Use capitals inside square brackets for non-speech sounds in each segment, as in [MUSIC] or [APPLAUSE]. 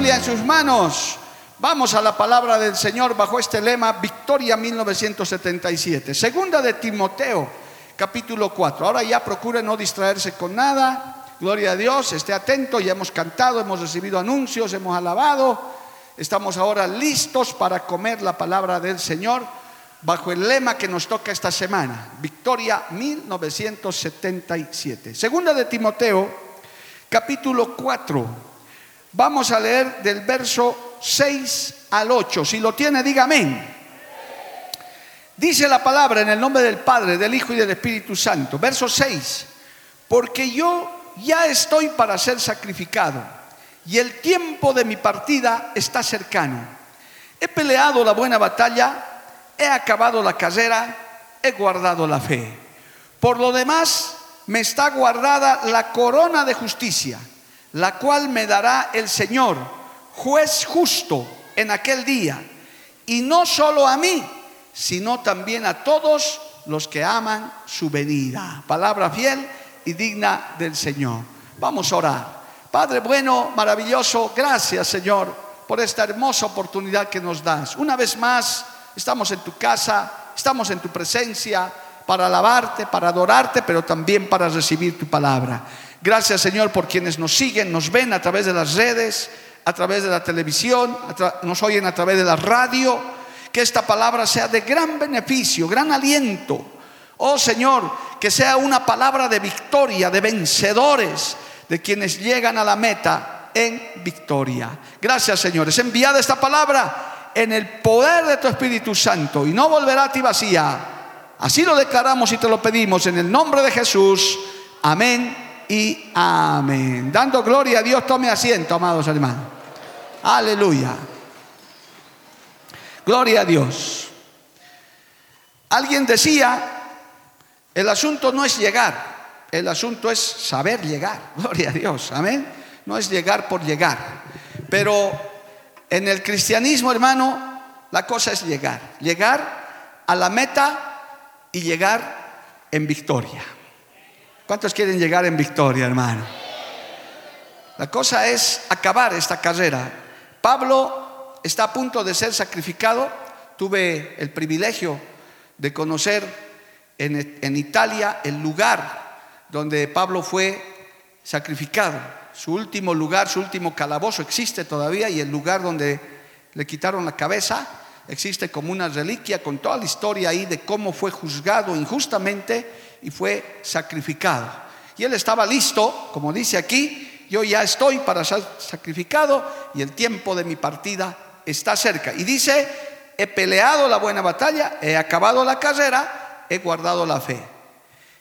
En sus manos. Vamos a la palabra del Señor bajo este lema, Victoria 1977. Segunda de Timoteo, capítulo 4. Ahora ya procure no distraerse con nada. Gloria a Dios, esté atento, ya hemos cantado, hemos recibido anuncios, hemos alabado. Estamos ahora listos para comer la palabra del Señor bajo el lema que nos toca esta semana, Victoria 1977. Segunda de Timoteo, capítulo 4. Vamos a leer del verso 6 al 8. Si lo tiene, diga amén. Dice la palabra en el nombre del Padre, del Hijo y del Espíritu Santo. Verso 6. Porque yo ya estoy para ser sacrificado y el tiempo de mi partida está cercano. He peleado la buena batalla, he acabado la carrera, he guardado la fe. Por lo demás, me está guardada la corona de justicia la cual me dará el Señor, juez justo en aquel día, y no solo a mí, sino también a todos los que aman su venida. Palabra fiel y digna del Señor. Vamos a orar. Padre bueno, maravilloso, gracias Señor por esta hermosa oportunidad que nos das. Una vez más, estamos en tu casa, estamos en tu presencia para alabarte, para adorarte, pero también para recibir tu palabra. Gracias Señor por quienes nos siguen, nos ven a través de las redes, a través de la televisión, nos oyen a través de la radio. Que esta palabra sea de gran beneficio, gran aliento. Oh Señor, que sea una palabra de victoria, de vencedores, de quienes llegan a la meta en victoria. Gracias Señor. Es enviada esta palabra en el poder de tu Espíritu Santo y no volverá a ti vacía. Así lo declaramos y te lo pedimos en el nombre de Jesús. Amén y amén. Dando gloria a Dios, tome asiento, amados hermanos. Aleluya. Gloria a Dios. Alguien decía, el asunto no es llegar, el asunto es saber llegar. [LAUGHS] Gloria a Dios, amén. No es llegar por llegar. Pero en el cristianismo, hermano, la cosa es llegar. Llegar a la meta y llegar en victoria. ¿Cuántos quieren llegar en victoria, hermano? La cosa es acabar esta carrera. Pablo está a punto de ser sacrificado. Tuve el privilegio de conocer en, Italia el lugar donde Pablo fue sacrificado. Su último lugar, su último calabozo existe todavía y el lugar donde le quitaron la cabeza existe como una reliquia con toda la historia ahí de cómo fue juzgado injustamente y fue sacrificado. Y él estaba listo, como dice aquí, yo ya estoy para ser sacrificado y el tiempo de mi partida está cerca. Y dice, he peleado la buena batalla, he acabado la carrera, he guardado la fe.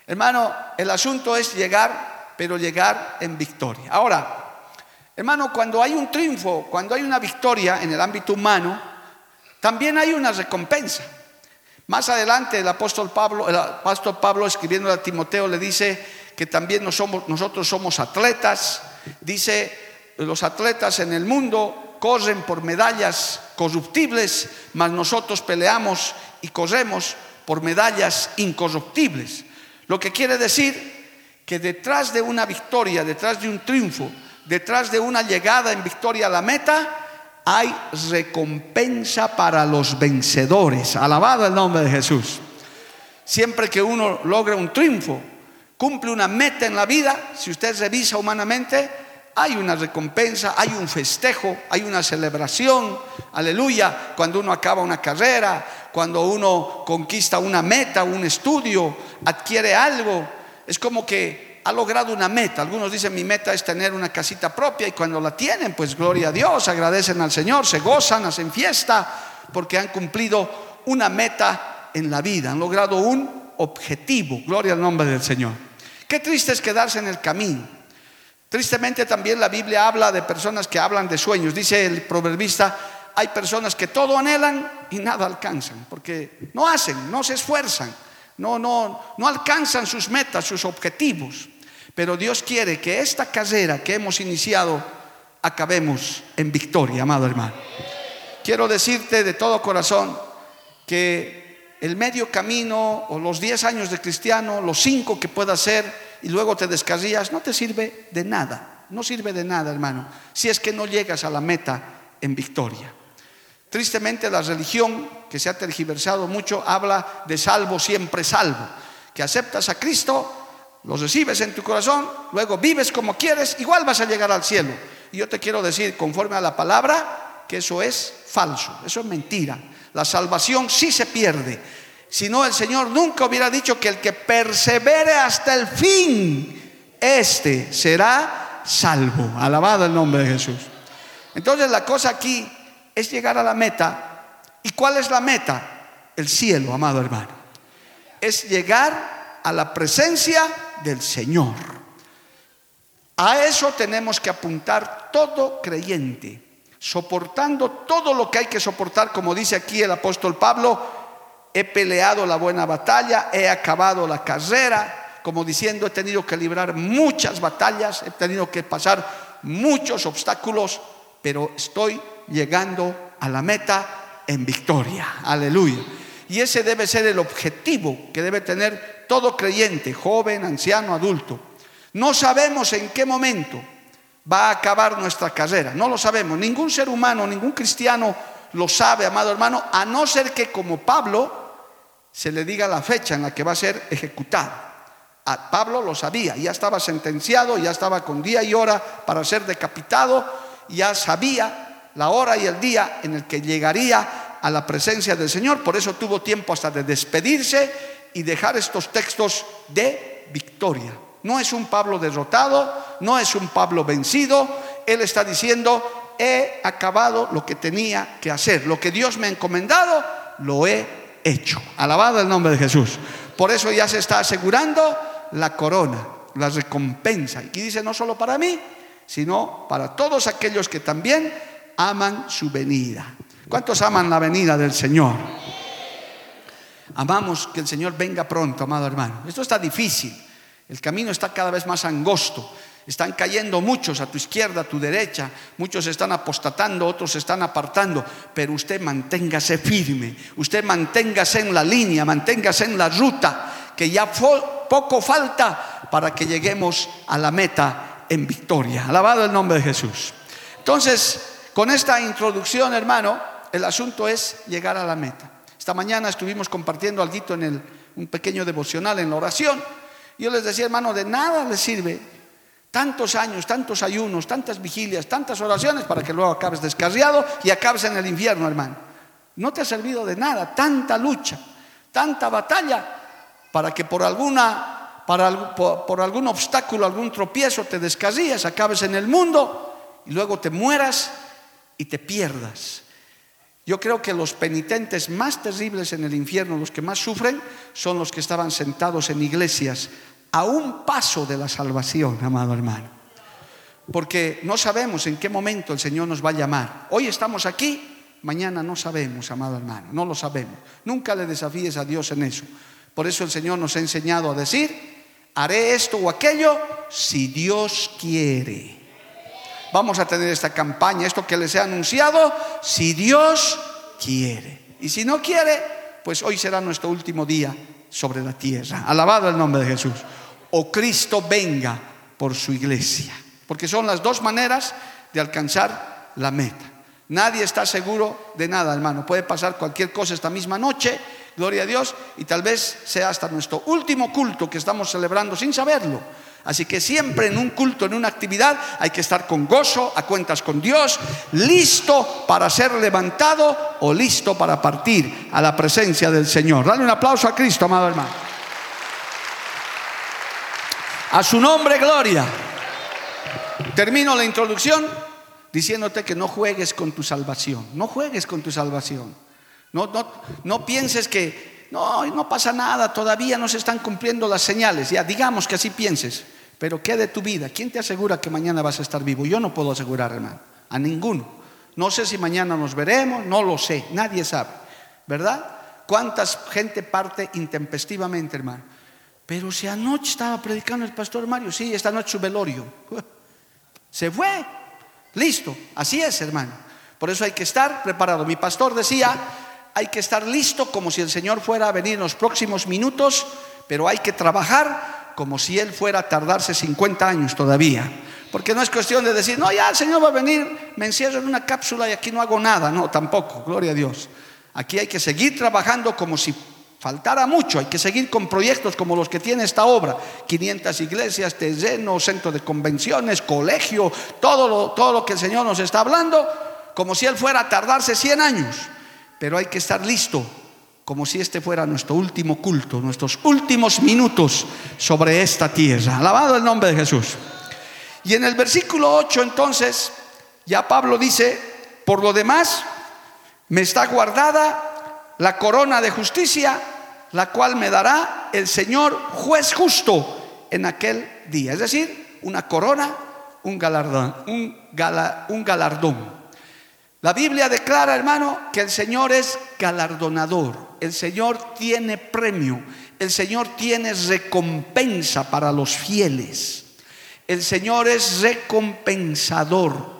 Hermano, el asunto es llegar, pero llegar en victoria. Ahora, hermano, cuando hay un triunfo, cuando hay una victoria en el ámbito humano, también hay una recompensa. Más adelante el apóstol Pablo, el apóstol Pablo escribiendo a Timoteo le dice que también nosotros somos atletas. Dice, los atletas en el mundo corren por medallas corruptibles, mas nosotros peleamos y corremos por medallas incorruptibles. Lo que quiere decir que detrás de una victoria, detrás de un triunfo, detrás de una llegada en victoria a la meta, hay recompensa para los vencedores. Alabado el nombre de Jesús. Siempre que uno logra un triunfo, cumple una meta en la vida, si usted revisa humanamente, hay una recompensa, hay un festejo, hay una celebración, aleluya, cuando uno acaba una carrera, cuando uno conquista una meta, un estudio, adquiere algo, es como que ha logrado una meta. Algunos dicen mi meta es tener una casita propia y cuando la tienen, pues gloria a Dios, agradecen al Señor, se gozan, hacen fiesta porque han cumplido una meta en la vida, han logrado un objetivo. Gloria al nombre del Señor. Qué triste es quedarse en el camino. Tristemente también la Biblia habla de personas que hablan de sueños. Dice el proverbista, hay personas que todo anhelan y nada alcanzan, porque no hacen, no se esfuerzan, no, no, no alcanzan sus metas, sus objetivos. Pero Dios quiere que esta carrera que hemos iniciado acabemos en victoria, amado hermano. Quiero decirte de todo corazón que el medio camino o los 10 años de cristiano, los 5 que puedas hacer y luego te descarrías, no te sirve de nada. No sirve de nada, hermano, si es que no llegas a la meta en victoria. Tristemente la religión, que se ha tergiversado mucho, habla de salvo siempre salvo, que aceptas a Cristo, lo recibes en tu corazón, luego vives como quieres, igual vas a llegar al cielo. Y yo te quiero decir, conforme a la palabra, que eso es falso, eso es mentira. La salvación sí se pierde. Si no, el Señor nunca hubiera dicho que el que persevere hasta el fin, este será salvo. Alabado el nombre de Jesús. Entonces la cosa aquí es llegar a la meta. ¿Y cuál es la meta? El cielo, amado hermano. Es llegar a la presencia del Señor. A eso tenemos que apuntar todo creyente, soportando todo lo que hay que soportar, como dice aquí el apóstol Pablo, he peleado la buena batalla, he acabado la carrera, como diciendo, he tenido que librar muchas batallas, he tenido que pasar muchos obstáculos, pero estoy llegando a la meta en victoria. Aleluya. Y ese debe ser el objetivo que debe tener todo creyente, joven, anciano, adulto. No sabemos en qué momento va a acabar nuestra carrera, no lo sabemos. Ningún ser humano, ningún cristiano lo sabe, amado hermano, a no ser que como Pablo se le diga la fecha en la que va a ser ejecutado. A Pablo lo sabía, ya estaba sentenciado, ya estaba con día y hora para ser decapitado, ya sabía la hora y el día en el que llegaría a la presencia del Señor, por eso tuvo tiempo hasta de despedirse y dejar estos textos de victoria. No es un Pablo derrotado, no es un Pablo vencido, él está diciendo, he acabado lo que tenía que hacer, lo que Dios me ha encomendado, lo he hecho. Alabado el nombre de Jesús. Por eso ya se está asegurando la corona, la recompensa. Y dice no solo para mí, sino para todos aquellos que también aman su venida. ¿Cuántos aman la venida del Señor? Amamos que el Señor venga pronto, amado hermano. Esto está difícil. El camino está cada vez más angosto. Están cayendo muchos a tu izquierda, a tu derecha. Muchos están apostatando, otros se están apartando. Pero usted manténgase firme. Usted manténgase en la línea, manténgase en la ruta. Que ya poco falta para que lleguemos a la meta en victoria. Alabado el nombre de Jesús. Entonces, con esta introducción, hermano, el asunto es llegar a la meta. Esta mañana estuvimos compartiendo algo en el, un pequeño devocional en la oración. Yo les decía, hermano, de nada les sirve tantos años, tantos ayunos, tantas vigilias, tantas oraciones para que luego acabes descarriado y acabes en el infierno, hermano. No te ha servido de nada tanta lucha, tanta batalla para que por alguna por, algún obstáculo, algún tropiezo te descarrías, acabes en el mundo y luego te mueras y te pierdas. Yo creo que los penitentes más terribles en el infierno, los que más sufren, son los que estaban sentados en iglesias a un paso de la salvación, amado hermano. Porque no sabemos en qué momento el Señor nos va a llamar. Hoy estamos aquí, mañana no sabemos, amado hermano, no lo sabemos. Nunca le desafíes a Dios en eso. Por eso el Señor nos ha enseñado a decir, haré esto o aquello si Dios quiere vamos a tener esta campaña, esto que les he anunciado, si Dios quiere. Y si no quiere, pues hoy será nuestro último día sobre la tierra. Alabado el nombre de Jesús. O Cristo venga por su iglesia. Porque son las dos maneras de alcanzar la meta. Nadie está seguro de nada, hermano. Puede pasar cualquier cosa esta misma noche, gloria a Dios, y tal vez sea hasta nuestro último culto que estamos celebrando sin saberlo. Así que siempre en un culto, en una actividad, hay que estar con gozo, a cuentas con Dios, listo para ser levantado o listo para partir a la presencia del Señor. Dale un aplauso a Cristo, amado hermano. A su nombre, gloria. Termino la introducción diciéndote que no juegues con tu salvación. No juegues con tu salvación. No, pienses que no pasa nada, todavía no se están cumpliendo las señales. Ya, digamos que así pienses, pero ¿qué de tu vida? ¿Quién te asegura que mañana vas a estar vivo? Yo no puedo asegurar, hermano, a ninguno. No sé si mañana nos veremos, no lo sé, nadie sabe, ¿verdad? ¿Cuánta gente parte intempestivamente, hermano? Pero si anoche estaba predicando el pastor Mario, sí, esta noche su velorio. [LAUGHS] Se fue, listo, así es, hermano. Por eso hay que estar preparado. Mi pastor decía, hay que estar listo como si el Señor fuera a venir en los próximos minutos, pero hay que trabajar como si Él fuera a tardarse 50 años todavía. Porque no es cuestión de decir, no, ya el Señor va a venir, me encierro en una cápsula y aquí no hago nada. No, tampoco, gloria a Dios. Aquí hay que seguir trabajando como si faltara mucho, hay que seguir con proyectos como los que tiene esta obra, 500 iglesias, terreno, centro de convenciones, colegio, todo lo, todo lo que el Señor nos está hablando, como si Él fuera a tardarse 100 años pero hay que estar listo como si este fuera nuestro último culto, nuestros últimos minutos sobre esta tierra. Alabado el nombre de Jesús. Y en el versículo 8 entonces, ya Pablo dice, por lo demás, me está guardada la corona de justicia, la cual me dará el Señor juez justo en aquel día. Es decir, una corona, un galardón, un, un galardón. La Biblia declara, hermano, que el Señor es galardonador, el Señor tiene premio, el Señor tiene recompensa para los fieles, el Señor es recompensador.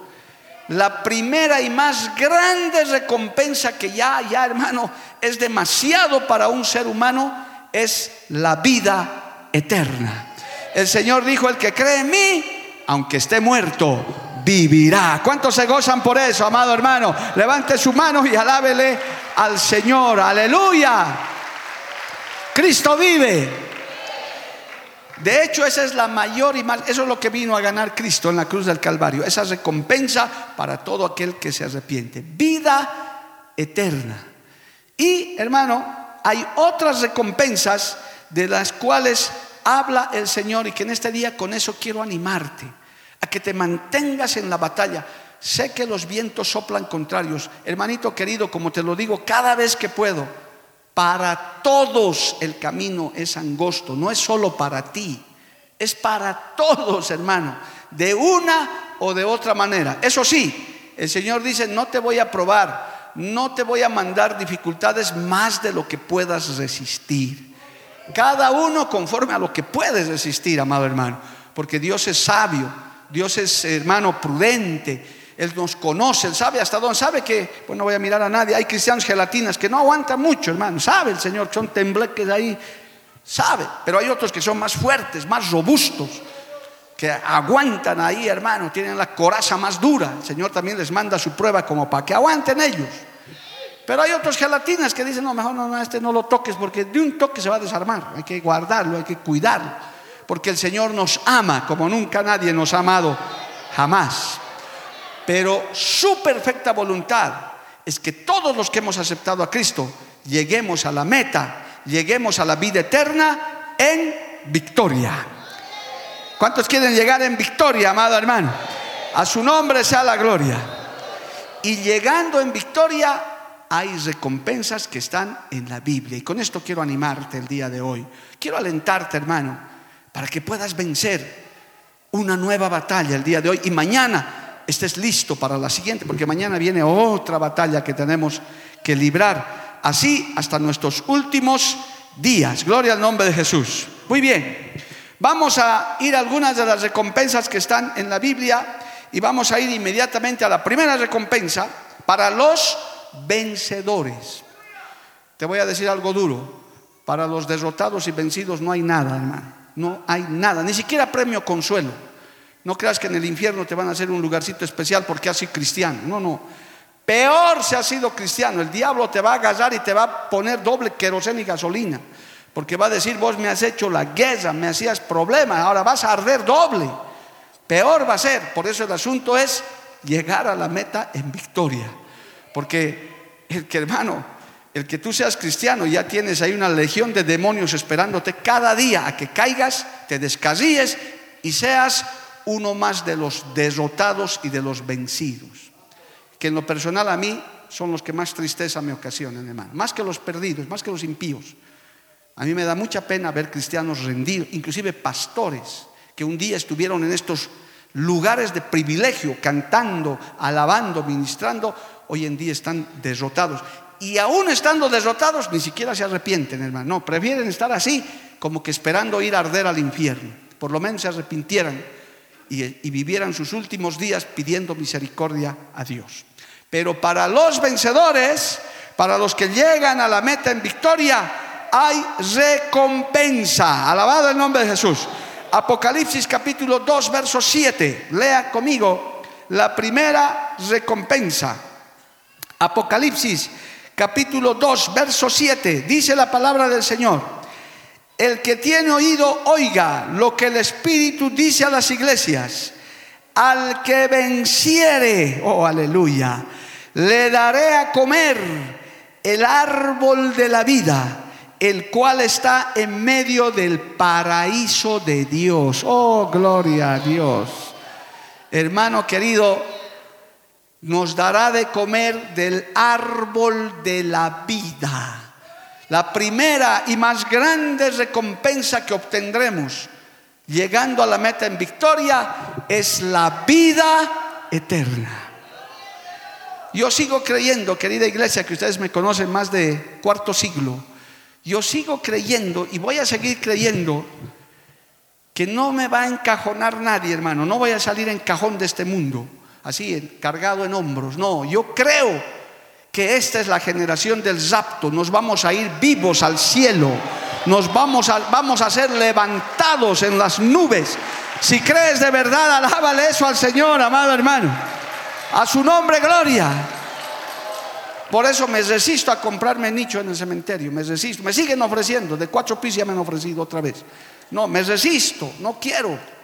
La primera y más grande recompensa que ya, ya hermano, es demasiado para un ser humano, es la vida eterna. El Señor dijo, el que cree en mí, aunque esté muerto, vivirá. ¿Cuántos se gozan por eso, amado hermano? Levante su mano y alábele al Señor. Aleluya. Cristo vive. De hecho, esa es la mayor y más, eso es lo que vino a ganar Cristo en la cruz del Calvario, esa recompensa para todo aquel que se arrepiente, vida eterna. Y, hermano, hay otras recompensas de las cuales habla el Señor y que en este día con eso quiero animarte a que te mantengas en la batalla. Sé que los vientos soplan contrarios. Hermanito querido, como te lo digo cada vez que puedo, para todos el camino es angosto, no es solo para ti, es para todos, hermano, de una o de otra manera. Eso sí, el Señor dice, no te voy a probar, no te voy a mandar dificultades más de lo que puedas resistir. Cada uno conforme a lo que puedes resistir, amado hermano, porque Dios es sabio Dios es hermano prudente. Él nos conoce, Él sabe hasta dónde, sabe que, pues no voy a mirar a nadie, hay cristianos gelatinas que no aguantan mucho, hermano, sabe el Señor, son tembleques ahí, sabe, pero hay otros que son más fuertes, más robustos, que aguantan ahí, hermano, tienen la coraza más dura, el Señor también les manda su prueba como para que aguanten ellos. Pero hay otros gelatinas que dicen, no, mejor no, no, este no lo toques porque de un toque se va a desarmar, hay que guardarlo, hay que cuidarlo porque el Señor nos ama como nunca nadie nos ha amado, jamás. Pero su perfecta voluntad es que todos los que hemos aceptado a Cristo lleguemos a la meta, lleguemos a la vida eterna en victoria. ¿Cuántos quieren llegar en victoria, amado hermano? A su nombre sea la gloria. Y llegando en victoria, hay recompensas que están en la Biblia. Y con esto quiero animarte el día de hoy. Quiero alentarte, hermano para que puedas vencer una nueva batalla el día de hoy y mañana estés listo para la siguiente, porque mañana viene otra batalla que tenemos que librar, así hasta nuestros últimos días. Gloria al nombre de Jesús. Muy bien, vamos a ir a algunas de las recompensas que están en la Biblia y vamos a ir inmediatamente a la primera recompensa para los vencedores. Te voy a decir algo duro, para los derrotados y vencidos no hay nada, hermano no hay nada, ni siquiera premio consuelo. No creas que en el infierno te van a hacer un lugarcito especial porque has sido cristiano. No, no. Peor si has sido cristiano. El diablo te va a agarrar y te va a poner doble queroseno y gasolina. Porque va a decir, vos me has hecho la guerra, me hacías problemas, ahora vas a arder doble. Peor va a ser. Por eso el asunto es llegar a la meta en victoria. Porque el que hermano, el que tú seas cristiano, ya tienes ahí una legión de demonios esperándote cada día a que caigas, te descarríes y seas uno más de los derrotados y de los vencidos. Que en lo personal a mí son los que más tristeza me ocasionan, hermano. Más que los perdidos, más que los impíos. A mí me da mucha pena ver cristianos rendidos, inclusive pastores, que un día estuvieron en estos lugares de privilegio, cantando, alabando, ministrando, hoy en día están derrotados. Y aún estando derrotados, ni siquiera se arrepienten, hermano. No, prefieren estar así, como que esperando ir a arder al infierno. Por lo menos se arrepintieran y, y vivieran sus últimos días pidiendo misericordia a Dios. Pero para los vencedores, para los que llegan a la meta en victoria, hay recompensa. Alabado el nombre de Jesús. Apocalipsis capítulo 2, verso 7. Lea conmigo la primera recompensa. Apocalipsis capítulo 2, verso 7. Dice la palabra del Señor. El que tiene oído, oiga lo que el Espíritu dice a las iglesias. Al que venciere, oh aleluya, le daré a comer el árbol de la vida el cual está en medio del paraíso de Dios. Oh, gloria a Dios. Hermano querido, nos dará de comer del árbol de la vida. La primera y más grande recompensa que obtendremos llegando a la meta en victoria es la vida eterna. Yo sigo creyendo, querida iglesia, que ustedes me conocen más de cuarto siglo yo sigo creyendo y voy a seguir creyendo que no me va a encajonar nadie, hermano. No voy a salir en cajón de este mundo, así, cargado en hombros. No, yo creo que esta es la generación del rapto. Nos vamos a ir vivos al cielo. Nos vamos a, vamos a ser levantados en las nubes. Si crees de verdad, alábale eso al Señor, amado hermano. A su nombre, gloria. Por eso me resisto a comprarme nicho en el cementerio, me resisto. Me siguen ofreciendo, de cuatro pisos ya me han ofrecido otra vez. No, me resisto, no quiero.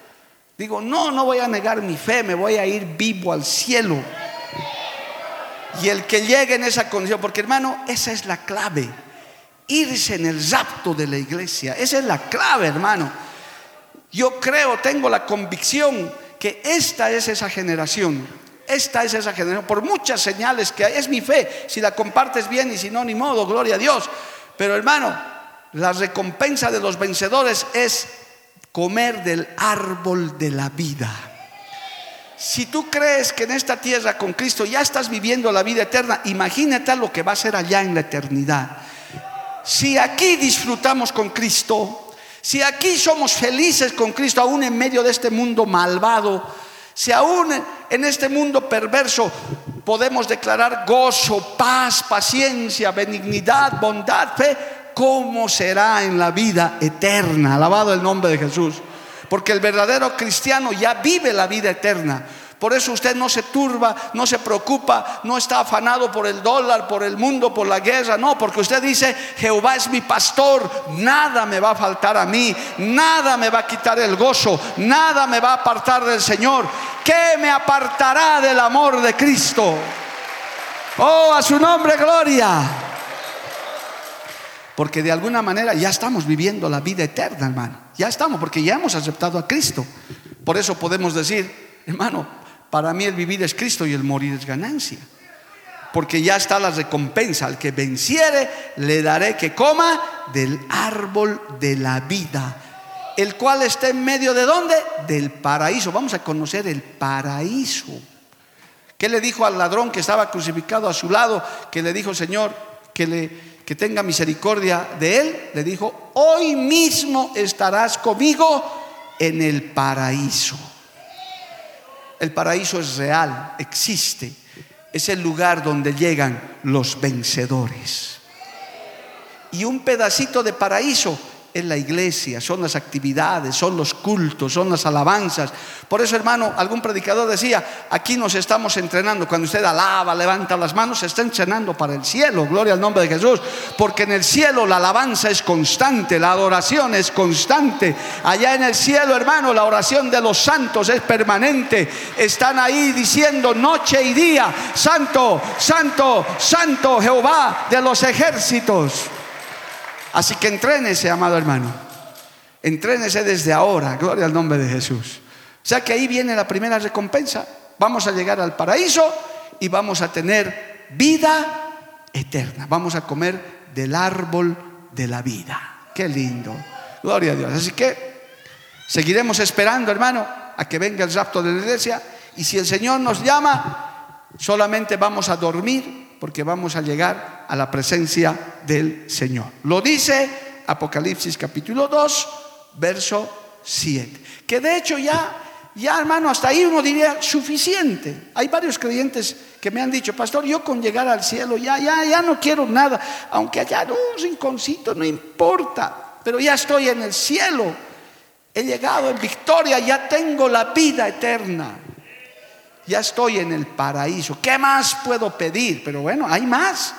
Digo, no, no voy a negar mi fe, me voy a ir vivo al cielo. Y el que llegue en esa condición, porque hermano, esa es la clave. Irse en el rapto de la iglesia, esa es la clave, hermano. Yo creo, tengo la convicción que esta es esa generación esta es esa generación, por muchas señales que hay. Es mi fe. Si la compartes bien y si no, ni modo, gloria a Dios. Pero hermano, la recompensa de los vencedores es comer del árbol de la vida. Si tú crees que en esta tierra con Cristo ya estás viviendo la vida eterna, imagínate lo que va a ser allá en la eternidad. Si aquí disfrutamos con Cristo, si aquí somos felices con Cristo, aún en medio de este mundo malvado, si aún en este mundo perverso podemos declarar gozo, paz, paciencia, benignidad, bondad, fe, ¿cómo será en la vida eterna? Alabado el nombre de Jesús. Porque el verdadero cristiano ya vive la vida eterna. Por eso usted no se turba, no se preocupa, no está afanado por el dólar, por el mundo, por la guerra. No, porque usted dice, Jehová es mi pastor, nada me va a faltar a mí, nada me va a quitar el gozo, nada me va a apartar del Señor. ¿Qué me apartará del amor de Cristo? Oh, a su nombre, gloria. Porque de alguna manera ya estamos viviendo la vida eterna, hermano. Ya estamos, porque ya hemos aceptado a Cristo. Por eso podemos decir, hermano, para mí el vivir es Cristo y el morir es ganancia. Porque ya está la recompensa. Al que venciere, le daré que coma del árbol de la vida. El cual está en medio de dónde? Del paraíso. Vamos a conocer el paraíso. ¿Qué le dijo al ladrón que estaba crucificado a su lado? Que le dijo, Señor, que, le, que tenga misericordia de él. Le dijo, hoy mismo estarás conmigo en el paraíso. El paraíso es real, existe. Es el lugar donde llegan los vencedores. Y un pedacito de paraíso es la iglesia, son las actividades, son los cultos, son las alabanzas. Por eso, hermano, algún predicador decía, aquí nos estamos entrenando. Cuando usted alaba, levanta las manos, se está entrenando para el cielo. Gloria al nombre de Jesús. Porque en el cielo la alabanza es constante, la adoración es constante. Allá en el cielo, hermano, la oración de los santos es permanente. Están ahí diciendo noche y día, santo, santo, santo Jehová de los ejércitos. Así que entrénese, amado hermano. Entrénese desde ahora. Gloria al nombre de Jesús. O sea que ahí viene la primera recompensa. Vamos a llegar al paraíso y vamos a tener vida eterna. Vamos a comer del árbol de la vida. Qué lindo. Gloria a Dios. Así que seguiremos esperando, hermano, a que venga el rapto de la iglesia. Y si el Señor nos llama, solamente vamos a dormir porque vamos a llegar a la presencia del Señor. Lo dice Apocalipsis capítulo 2, verso 7. Que de hecho ya ya hermano, hasta ahí uno diría suficiente. Hay varios creyentes que me han dicho, pastor, yo con llegar al cielo ya, ya, ya no quiero nada, aunque haya un rinconcito, no importa, pero ya estoy en el cielo, he llegado en victoria, ya tengo la vida eterna, ya estoy en el paraíso. ¿Qué más puedo pedir? Pero bueno, hay más.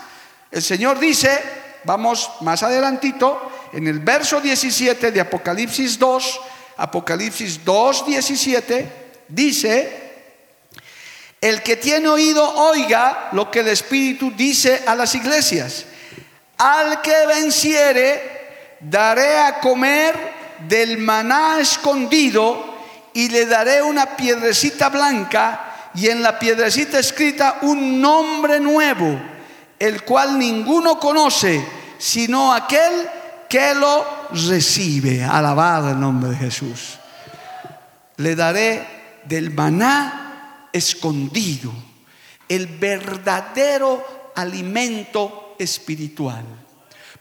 El Señor dice, vamos más adelantito, en el verso 17 de Apocalipsis 2, Apocalipsis 2.17, dice, el que tiene oído oiga lo que el Espíritu dice a las iglesias. Al que venciere, daré a comer del maná escondido y le daré una piedrecita blanca y en la piedrecita escrita un nombre nuevo, el cual ninguno conoce, sino aquel que lo recibe. Alabado el nombre de Jesús. Le daré del maná escondido, el verdadero alimento espiritual.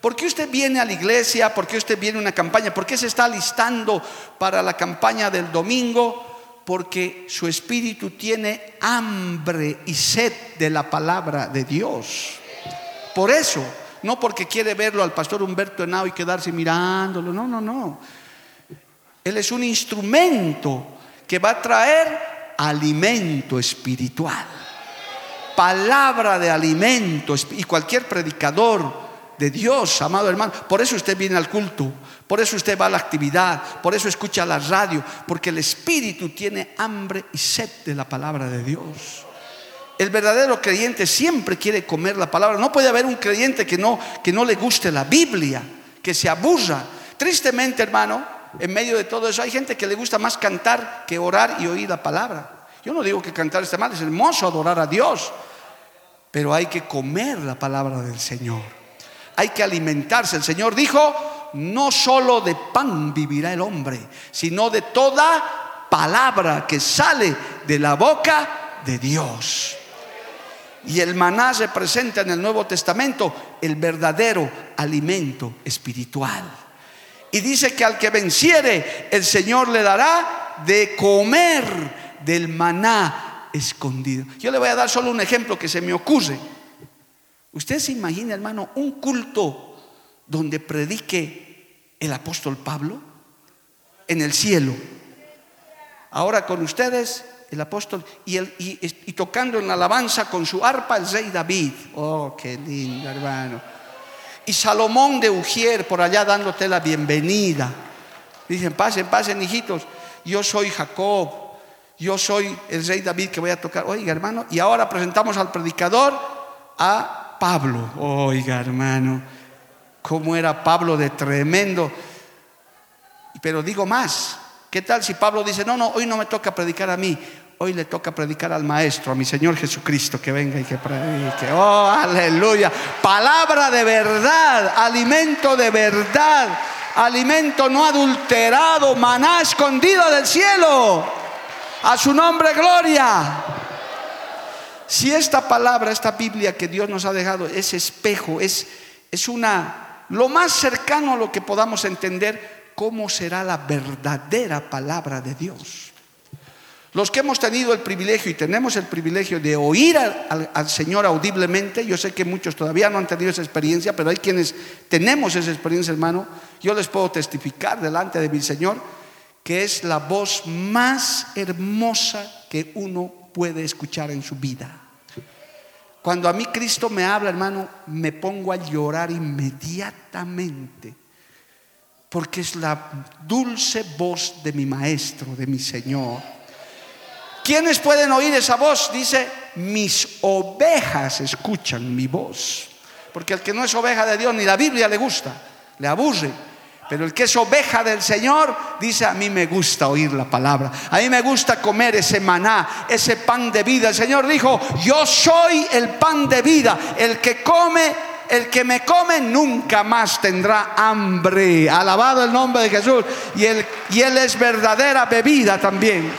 ¿Por qué usted viene a la iglesia? ¿Por qué usted viene a una campaña? ¿Por qué se está listando para la campaña del domingo? Porque su espíritu tiene hambre y sed de la palabra de Dios. Por eso no porque quiere verlo al pastor Humberto Henao y quedarse mirándolo, no, no, no. Él es un instrumento que va a traer alimento espiritual, palabra de alimento, y cualquier predicador de Dios, amado hermano, por eso usted viene al culto, por eso usted va a la actividad, por eso escucha la radio, porque el espíritu tiene hambre y sed de la palabra de Dios. El verdadero creyente siempre quiere comer la palabra. No puede haber un creyente que no, que no le guste la Biblia, que se aburra. Tristemente, hermano, en medio de todo eso hay gente que le gusta más cantar que orar y oír la palabra. Yo no digo que cantar esté mal, es hermoso adorar a Dios, pero hay que comer la palabra del Señor. Hay que alimentarse. El Señor dijo, no solo de pan vivirá el hombre, sino de toda palabra que sale de la boca de Dios. Y el maná representa en el Nuevo Testamento el verdadero alimento espiritual. Y dice que al que venciere, el Señor le dará de comer del maná escondido. Yo le voy a dar solo un ejemplo que se me ocurre. Usted se imagina, hermano, un culto donde predique el apóstol Pablo en el cielo. Ahora con ustedes el apóstol, y, tocando en alabanza con su arpa el rey David. Oh, qué lindo, hermano. Y Salomón de Ujier por allá dándote la bienvenida. Dicen, pasen, pasen, hijitos. Yo soy Jacob, yo soy el rey David que voy a tocar. Oiga, hermano, y ahora presentamos al predicador a Pablo. Oiga, hermano, cómo era Pablo de tremendo. Pero digo más, ¿Qué tal si Pablo dice, no, no, hoy no me toca predicar a mí, hoy le toca predicar al Maestro, a mi Señor Jesucristo, que venga y que predique. Oh, aleluya. Palabra de verdad, alimento de verdad, alimento no adulterado, maná escondido del cielo. A su nombre, gloria. Si esta palabra, esta Biblia que Dios nos ha dejado es espejo, es, es una, lo más cercano a lo que podamos entender, cómo será la verdadera palabra de Dios. Los que hemos tenido el privilegio y tenemos el privilegio de oír al, Señor audiblemente, yo sé que muchos todavía no han tenido esa experiencia, pero hay quienes tenemos esa experiencia, hermano, yo les puedo testificar delante de mi Señor que es la voz más hermosa que uno puede escuchar en su vida. Cuando a mí Cristo me habla, hermano, me pongo a llorar inmediatamente porque es la dulce voz de mi maestro, de mi Señor. ¿Quiénes pueden oír esa voz? Dice, mis ovejas escuchan mi voz. Porque el que no es oveja de Dios, ni la Biblia le gusta, le aburre. Pero el que es oveja del Señor dice, a mí me gusta oír la palabra, a mí me gusta comer ese maná, ese pan de vida. El Señor dijo, yo soy el pan de vida, el que come, el que me come nunca más tendrá hambre. Alabado el nombre de Jesús. Y él, y es verdadera bebida también.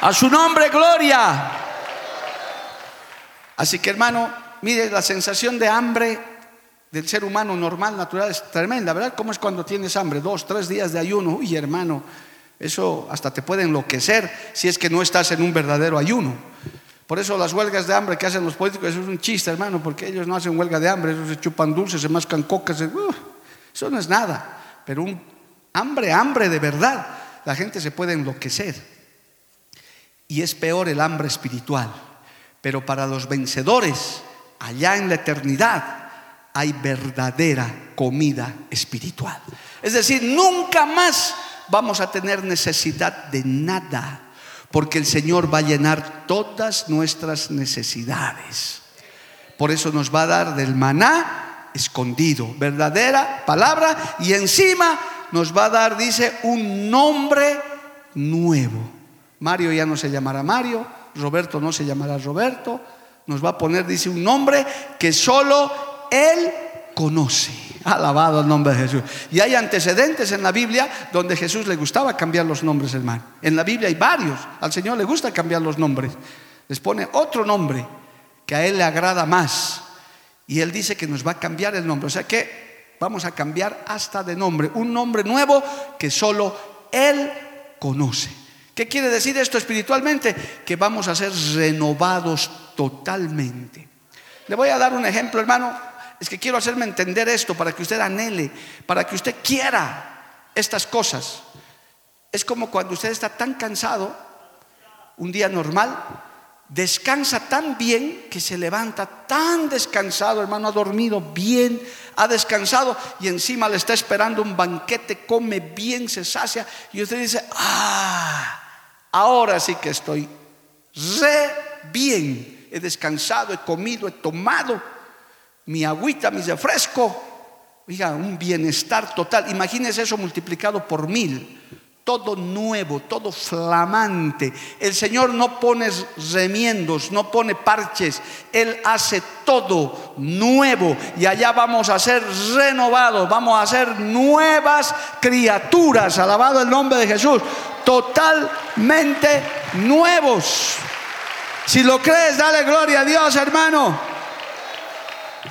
A su nombre, gloria. Así que hermano, mire, la sensación de hambre del ser humano normal, natural, es tremenda, ¿verdad? ¿Cómo es cuando tienes hambre? Dos, tres días de ayuno. Uy, hermano, eso hasta te puede enloquecer si es que no estás en un verdadero ayuno. Por eso las huelgas de hambre que hacen los políticos, eso es un chiste, hermano, porque ellos no hacen huelga de hambre, ellos se chupan dulces, se mascan cocas, uh, eso no es nada. Pero un hambre, hambre de verdad, la gente se puede enloquecer. Y es peor el hambre espiritual. Pero para los vencedores, allá en la eternidad, hay verdadera comida espiritual. Es decir, nunca más vamos a tener necesidad de nada, porque el Señor va a llenar todas nuestras necesidades. Por eso nos va a dar del maná escondido, verdadera palabra, y encima nos va a dar, dice, un nombre nuevo. Mario ya no se llamará Mario, Roberto no se llamará Roberto, nos va a poner, dice, un nombre que solo él conoce. Alabado el nombre de Jesús. Y hay antecedentes en la Biblia donde Jesús le gustaba cambiar los nombres, hermano. En la Biblia hay varios. Al Señor le gusta cambiar los nombres. Les pone otro nombre que a Él le agrada más. Y Él dice que nos va a cambiar el nombre. O sea que vamos a cambiar hasta de nombre. Un nombre nuevo que solo Él conoce. ¿Qué quiere decir esto espiritualmente? Que vamos a ser renovados totalmente. Le voy a dar un ejemplo, hermano es que quiero hacerme entender esto para que usted anhele, para que usted quiera estas cosas. Es como cuando usted está tan cansado, un día normal, descansa tan bien que se levanta tan descansado, hermano, ha dormido bien, ha descansado y encima le está esperando un banquete, come bien, se sacia y usted dice, ah, ahora sí que estoy re bien, he descansado, he comido, he tomado mi agüita, mi refresco. Oiga, un bienestar total. Imagínese eso multiplicado por mil. Todo nuevo, todo flamante. El Señor no pone remiendos, no pone parches. Él hace todo nuevo. Y allá vamos a ser renovados, vamos a ser nuevas criaturas. Alabado el nombre de Jesús. Totalmente nuevos. Si lo crees, dale gloria a Dios, hermano.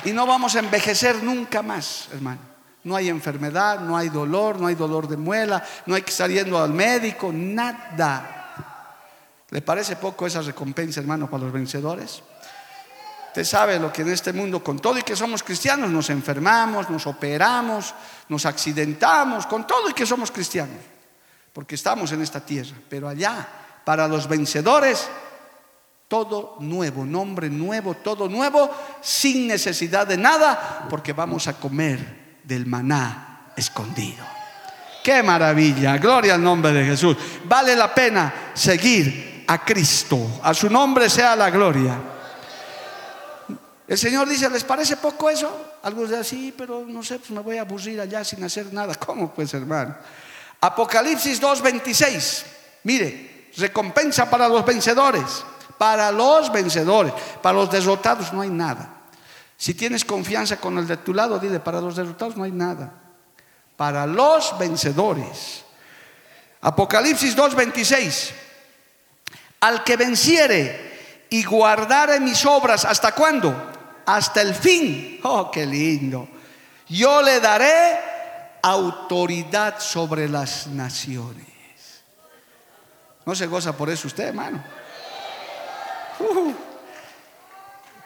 Y no vamos a envejecer nunca más, hermano. No hay enfermedad, no hay dolor, no hay dolor de muela, no hay que estar yendo al médico, nada. ¿Le parece poco esa recompensa, hermano, para los vencedores? Usted sabe lo que en este mundo, con todo y que somos cristianos, nos enfermamos, nos operamos, nos accidentamos, con todo y que somos cristianos, porque estamos en esta tierra. Pero allá, para los vencedores, todo nuevo, nombre nuevo, todo nuevo, sin necesidad de nada, porque vamos a comer del maná escondido. Qué maravilla, gloria al nombre de Jesús. Vale la pena seguir a Cristo, a su nombre sea la gloria. El Señor dice, ¿les parece poco eso? Algunos dicen, sí, pero no sé, pues me voy a aburrir allá sin hacer nada. [LAUGHS] ¿Cómo pues, hermano? Apocalipsis 2.26, mire, recompensa para los vencedores. Para los vencedores, para los derrotados no hay nada. Si tienes confianza con el de tu lado, dile, para los derrotados no hay nada. Para los vencedores. Apocalipsis 2:26. Al que venciere y guardare mis obras, ¿hasta cuándo? Hasta el fin. Oh, qué lindo. Yo le daré autoridad sobre las naciones. ¿No se goza por eso usted, hermano? Uh.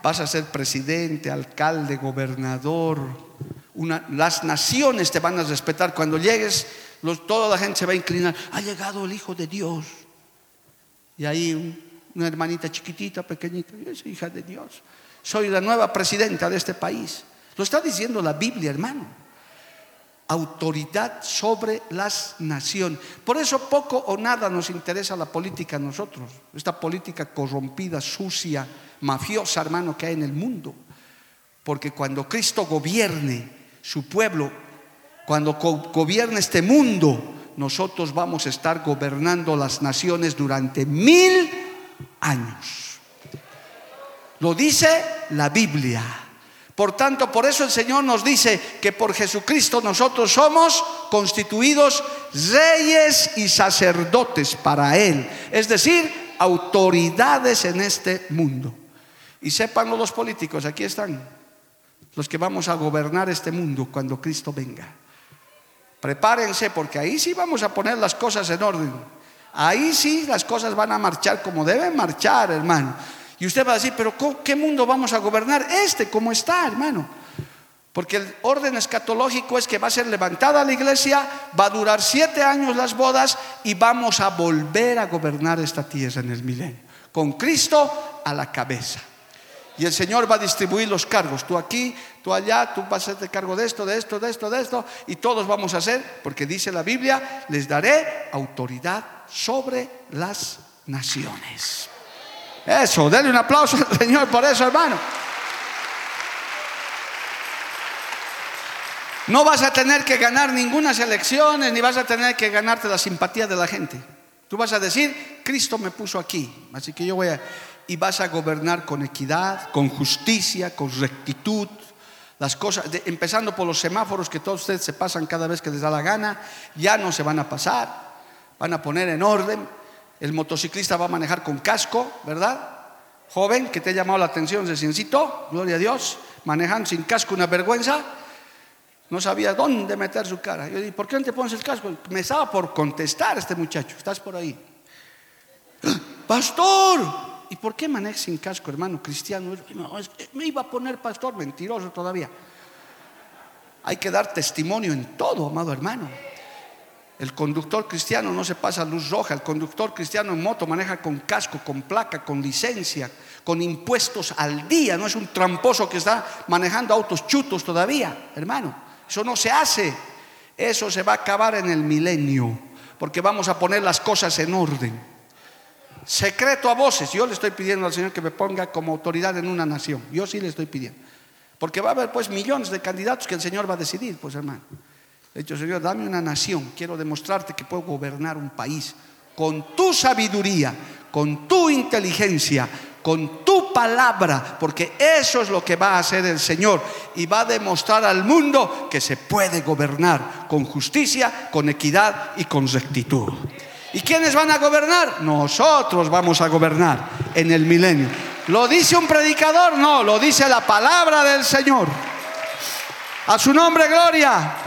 vas a ser presidente, alcalde, gobernador. las naciones te van a respetar. Cuando llegues, toda la gente se va a inclinar. Ha llegado el Hijo de Dios. Y ahí una hermanita chiquitita, pequeñita, hija de Dios. Soy la nueva presidenta de este país. Lo está diciendo la Biblia, hermano autoridad sobre las naciones. Por eso poco o nada nos interesa la política a nosotros, esta política corrompida, sucia, mafiosa, hermano, que hay en el mundo. Porque cuando Cristo gobierne su pueblo, cuando gobierne este mundo, nosotros vamos a estar gobernando las naciones durante mil años. Lo dice la Biblia. Por tanto, por eso el Señor nos dice que por Jesucristo nosotros somos constituidos reyes y sacerdotes para Él. Es decir, autoridades en este mundo. Y sépanlo los políticos, aquí están, los que vamos a gobernar este mundo cuando Cristo venga. Prepárense porque ahí sí vamos a poner las cosas en orden. Ahí sí las cosas van a marchar como deben marchar, hermano. Y usted va a decir, pero ¿qué mundo vamos a gobernar? Este, como está, hermano. Porque el orden escatológico es que va a ser levantada la iglesia, va a durar siete años las bodas y vamos a volver a gobernar esta tierra en el milenio. Con Cristo a la cabeza. Y el Señor va a distribuir los cargos. Tú aquí, tú allá, tú vas a hacerte cargo de esto, de esto, de esto, de esto. Y todos vamos a hacer, porque dice la Biblia, les daré autoridad sobre las naciones. Eso, denle un aplauso al Señor por eso, hermano. No vas a tener que ganar ninguna elecciones, ni vas a tener que ganarte la simpatía de la gente. Tú vas a decir, Cristo me puso aquí, así que yo voy a y vas a gobernar con equidad, con justicia, con rectitud. Las cosas, empezando por los semáforos que todos ustedes se pasan cada vez que les da la gana, ya no se van a pasar, van a poner en orden. El motociclista va a manejar con casco, ¿verdad? Joven, que te ha llamado la atención, reciencito, gloria a Dios, manejando sin casco una vergüenza. No sabía dónde meter su cara. Yo dije, ¿por qué no te pones el casco? Me estaba por contestar este muchacho, estás por ahí. ¡Ah! [GASPS] Pastor, ¿Y por qué maneja sin casco, hermano cristiano? me iba a poner pastor, mentiroso todavía. Hay que dar testimonio en todo, amado hermano. El conductor cristiano no se pasa luz roja, el conductor cristiano en moto maneja con casco, con placa, con licencia, con impuestos al día, no es un tramposo que está manejando autos chutos todavía, hermano. Eso no se hace. Eso se va a acabar en el milenio, porque vamos a poner las cosas en orden secreto a voces. Yo le estoy pidiendo al Señor que me ponga como autoridad en una nación. Yo sí le estoy pidiendo. Porque va a haber pues millones de candidatos que el Señor va a decidir, pues hermano. De hecho, Señor, dame una nación. Quiero demostrarte que puedo gobernar un país con tu sabiduría, con tu inteligencia, con tu palabra, porque eso es lo que va a hacer el Señor y va a demostrar al mundo que se puede gobernar con justicia, con equidad y con rectitud. ¿Y quiénes van a gobernar? Nosotros vamos a gobernar en el milenio. ¿Lo dice un predicador? No, lo dice la palabra del Señor. A su nombre, gloria.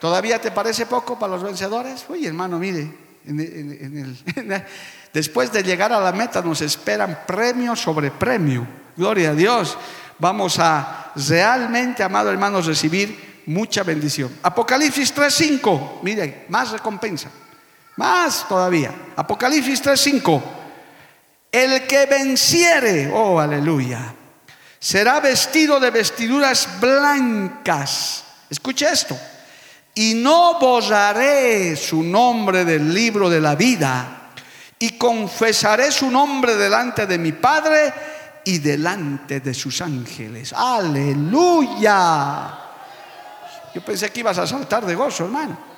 ¿Todavía te parece poco para los vencedores? Uy, hermano, mire, [LAUGHS] después de llegar a la meta nos esperan premio sobre premio. Gloria a Dios. Vamos a realmente, amado hermanos, recibir mucha bendición. Apocalipsis 3.5, mire, más recompensa. Más todavía. Apocalipsis 3:5. El que venciere, oh aleluya, será vestido de vestiduras blancas. Escuche esto. Y no borraré su nombre del libro de la vida y confesaré su nombre delante de mi Padre y delante de sus ángeles. Aleluya. Yo pensé que ibas a saltar de gozo, hermano.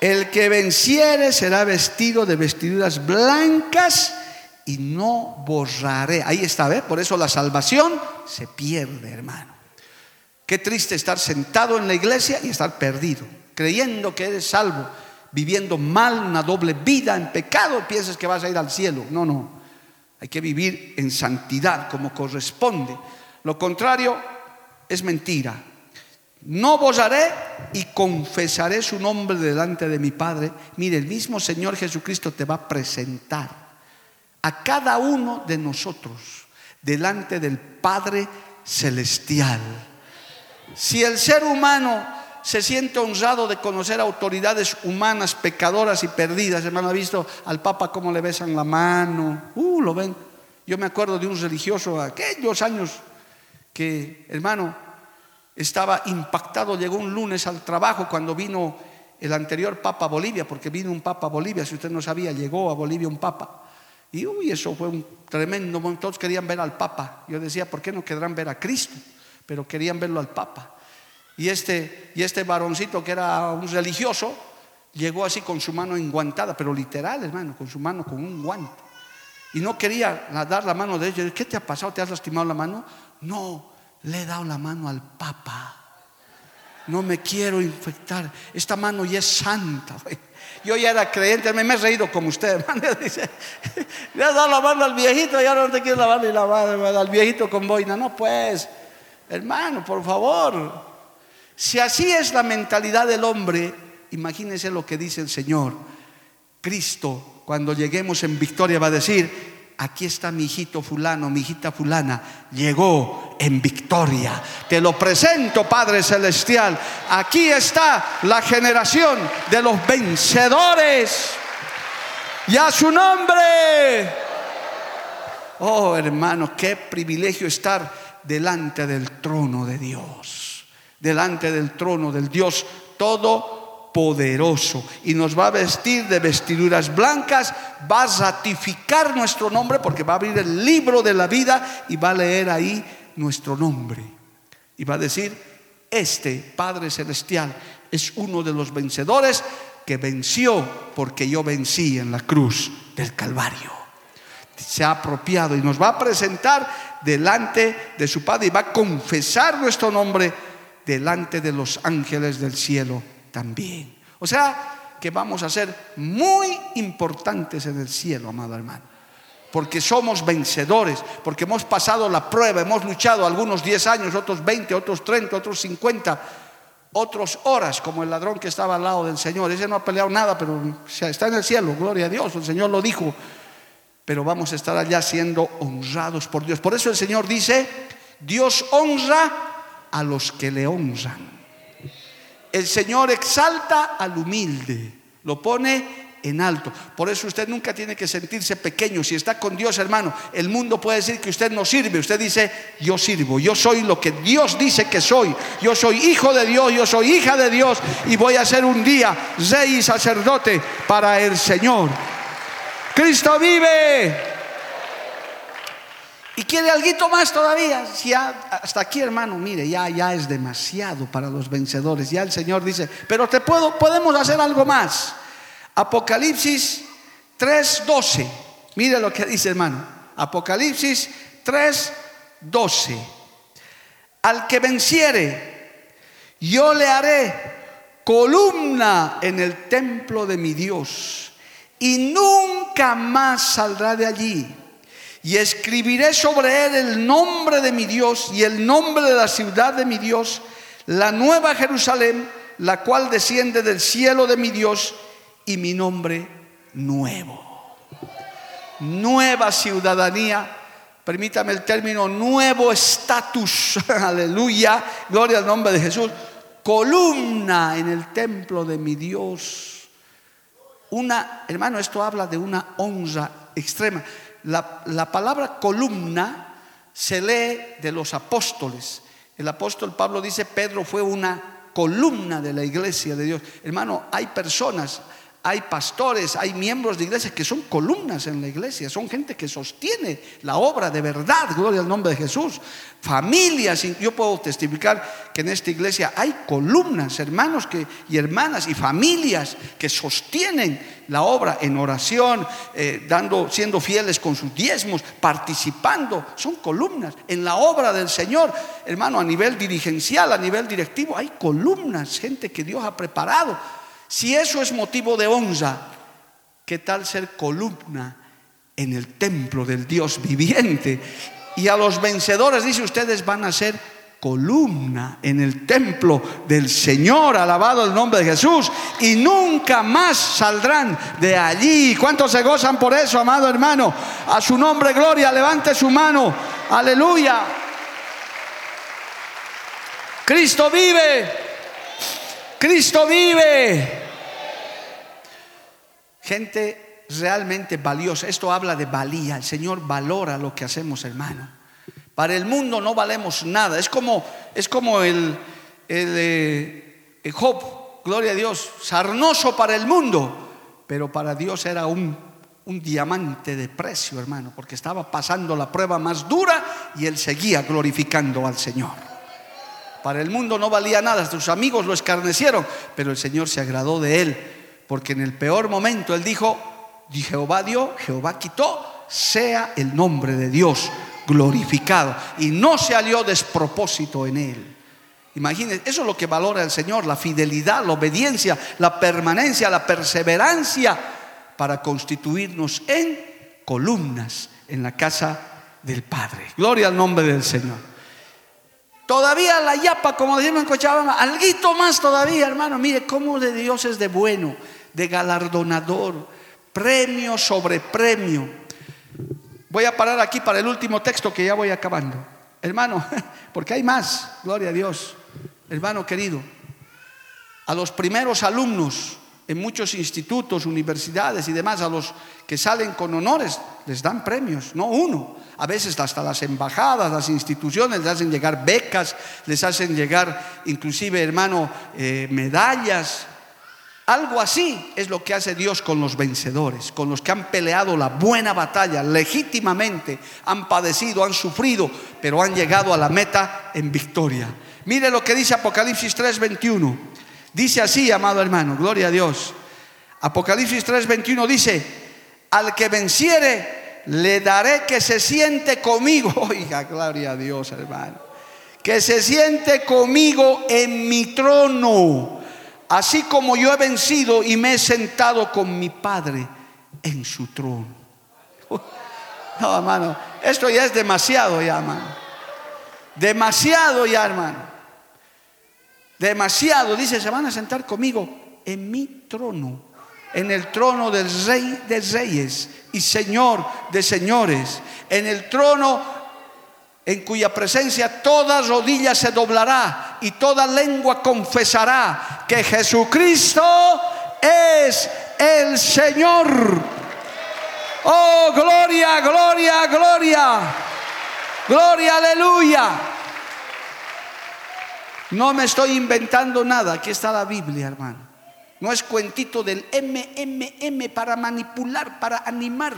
El que venciere será vestido de vestiduras blancas y no borraré. Ahí está, ¿ve? Por eso la salvación se pierde, hermano. Qué triste estar sentado en la iglesia y estar perdido, creyendo que eres salvo, viviendo mal una doble vida en pecado, piensas que vas a ir al cielo. No, no. Hay que vivir en santidad como corresponde. Lo contrario es mentira. No borraré y confesaré su nombre delante de mi Padre. Mire, el mismo Señor Jesucristo te va a presentar a cada uno de nosotros delante del Padre Celestial. Si el ser humano se siente honrado de conocer autoridades humanas, pecadoras y perdidas, hermano, ha visto al Papa cómo le besan la mano, uh, lo ven. Yo me acuerdo de un religioso aquellos años que, hermano, estaba impactado, llegó un lunes al trabajo cuando vino el anterior Papa Bolivia, porque vino un Papa Bolivia, si usted no sabía, llegó a Bolivia un Papa. Y uy, eso fue un tremendo momento. Todos querían ver al Papa. Yo decía, ¿por qué no querrán ver a Cristo? Pero querían verlo al Papa. Y este, y este varoncito que era un religioso llegó así con su mano enguantada, pero literal, hermano, con su mano con un guante. Y no quería dar la mano de ellos. ¿Qué te ha pasado? ¿Te has lastimado la mano? No, le he dado la mano al Papa. No me quiero infectar. Esta mano ya es santa. Yo ya era creyente, me, he reído como usted, [LAUGHS] hermano. Le has dado la mano al viejito, ya no te quiero lavar ni la mano al viejito con boina. No, pues, hermano, por favor. Si así es la mentalidad del hombre, imagínense lo que dice el Señor. Cristo, cuando lleguemos en victoria, va a decir, aquí está mi hijito fulano, mi hijita fulana, llegó en victoria. Te lo presento, Padre Celestial. Aquí está la generación de los vencedores. Y a su nombre. Oh, hermano, qué privilegio estar delante del trono de Dios. Delante del trono del Dios todo poderoso y nos va a vestir de vestiduras blancas, va a ratificar nuestro nombre porque va a abrir el libro de la vida y va a leer ahí nuestro nombre. Y va a decir, este Padre Celestial es uno de los vencedores que venció porque yo vencí en la cruz del Calvario. Se ha apropiado y nos va a presentar delante de su Padre y va a confesar nuestro nombre delante de los ángeles del cielo también. O sea, que vamos a ser muy importantes en el cielo, amado hermano. Porque somos vencedores, porque hemos pasado la prueba, hemos luchado algunos 10 años, otros 20, otros 30, otros 50, otros horas, como el ladrón que estaba al lado del Señor. Ese no ha peleado nada, pero está en el cielo, gloria a Dios, el Señor lo dijo. Pero vamos a estar allá siendo honrados por Dios. Por eso el Señor dice, Dios honra a los que le honran. El Señor exalta al humilde, lo pone en alto. Por eso usted nunca tiene que sentirse pequeño. Si está con Dios, hermano, el mundo puede decir que usted no sirve. Usted dice, yo sirvo, yo soy lo que Dios dice que soy. Yo soy hijo de Dios, yo soy hija de Dios y voy a ser un día rey y sacerdote para el Señor. Cristo vive. Y quiere algo más todavía. Si hasta aquí, hermano, mire, ya, ya es demasiado para los vencedores. Ya el Señor dice, pero te puedo, podemos hacer algo más. Apocalipsis 3:12. Mire lo que dice, hermano. Apocalipsis 3:12. Al que venciere, yo le haré columna en el templo de mi Dios y nunca más saldrá de allí. Y escribiré sobre él el nombre de mi Dios y el nombre de la ciudad de mi Dios, la nueva Jerusalén, la cual desciende del cielo de mi Dios y mi nombre nuevo. Nueva ciudadanía, permítame el término, nuevo estatus, [LAUGHS] aleluya, gloria al nombre de Jesús, columna en el templo de mi Dios. Una, hermano, esto habla de una honra extrema la, palabra columna se lee de los apóstoles. El apóstol Pablo dice, Pedro fue una columna de la iglesia de Dios. Hermano, hay personas, hay pastores, hay miembros de iglesias que son columnas en la iglesia, son gente que sostiene la obra de verdad, gloria al nombre de Jesús. Familias, yo puedo testificar que en esta iglesia hay columnas, hermanos y hermanas y familias que sostienen la obra en oración, eh, dando, siendo fieles con sus diezmos, participando, son columnas en la obra del Señor, hermano, a nivel dirigencial, a nivel directivo, hay columnas, gente que Dios ha preparado si eso es motivo de honra, ¿qué tal ser columna en el templo del Dios viviente? Y a los vencedores dice, ustedes van a ser columna en el templo del Señor, alabado el nombre de Jesús, y nunca más saldrán de allí. ¿Cuántos se gozan por eso, amado hermano? A su nombre, gloria, levante su mano, aleluya. Cristo vive, Cristo vive gente realmente valiosa. Esto habla de valía. El Señor valora lo que hacemos, hermano. Para el mundo no valemos nada. Es como, es como el, el, eh, Job, gloria a Dios, sarnoso para el mundo, pero para Dios era un un diamante de precio, hermano, porque estaba pasando la prueba más dura y él seguía glorificando al Señor. Para el mundo no valía nada, sus amigos lo escarnecieron, pero el Señor se agradó de él, porque en el peor momento él dijo, Jehová dio, Jehová quitó, sea el nombre de Dios glorificado. Y no se halló despropósito en él. Imagínense, eso es lo que valora el Señor, la fidelidad, la obediencia, la permanencia, la perseverancia para constituirnos en columnas en la casa del Padre. Gloria al nombre del Señor. Todavía la yapa, como decimos en Cochabamba, alguito más todavía, hermano. Mire cómo de Dios es de bueno, de galardonador, premio sobre premio. Voy a parar aquí para el último texto que ya voy acabando. Hermano, [LAUGHS] porque hay más, gloria a Dios. Hermano querido, a los primeros alumnos en muchos institutos, universidades y demás, a los que salen con honores, les dan premios, no uno. A veces hasta las embajadas, las instituciones les hacen llegar becas, les hacen llegar inclusive, hermano, eh, medallas. Algo así es lo que hace Dios con los vencedores, con los que han peleado la buena batalla legítimamente, han padecido, han sufrido, pero han llegado a la meta en victoria. Mire lo que dice Apocalipsis 3:21. Dice así, amado hermano, gloria a Dios. Apocalipsis 3:21 dice, al que venciere, le daré que se siente conmigo. [LAUGHS] Oiga, gloria a Dios, hermano. Que se siente conmigo en mi trono, así como yo he vencido y me he sentado con mi Padre en su trono. [LAUGHS] No, hermano, esto ya es demasiado ya, hermano. Demasiado ya, hermano demasiado. Dice, se van a sentar conmigo en mi trono, en el trono del rey de reyes y señor de señores, en el trono en cuya presencia toda rodilla se doblará y toda lengua confesará que Jesucristo es el Señor. Oh, gloria, gloria, gloria. Gloria, aleluya. No me estoy inventando nada, aquí está la Biblia, hermano. No es cuentito del MMM para manipular, para animar.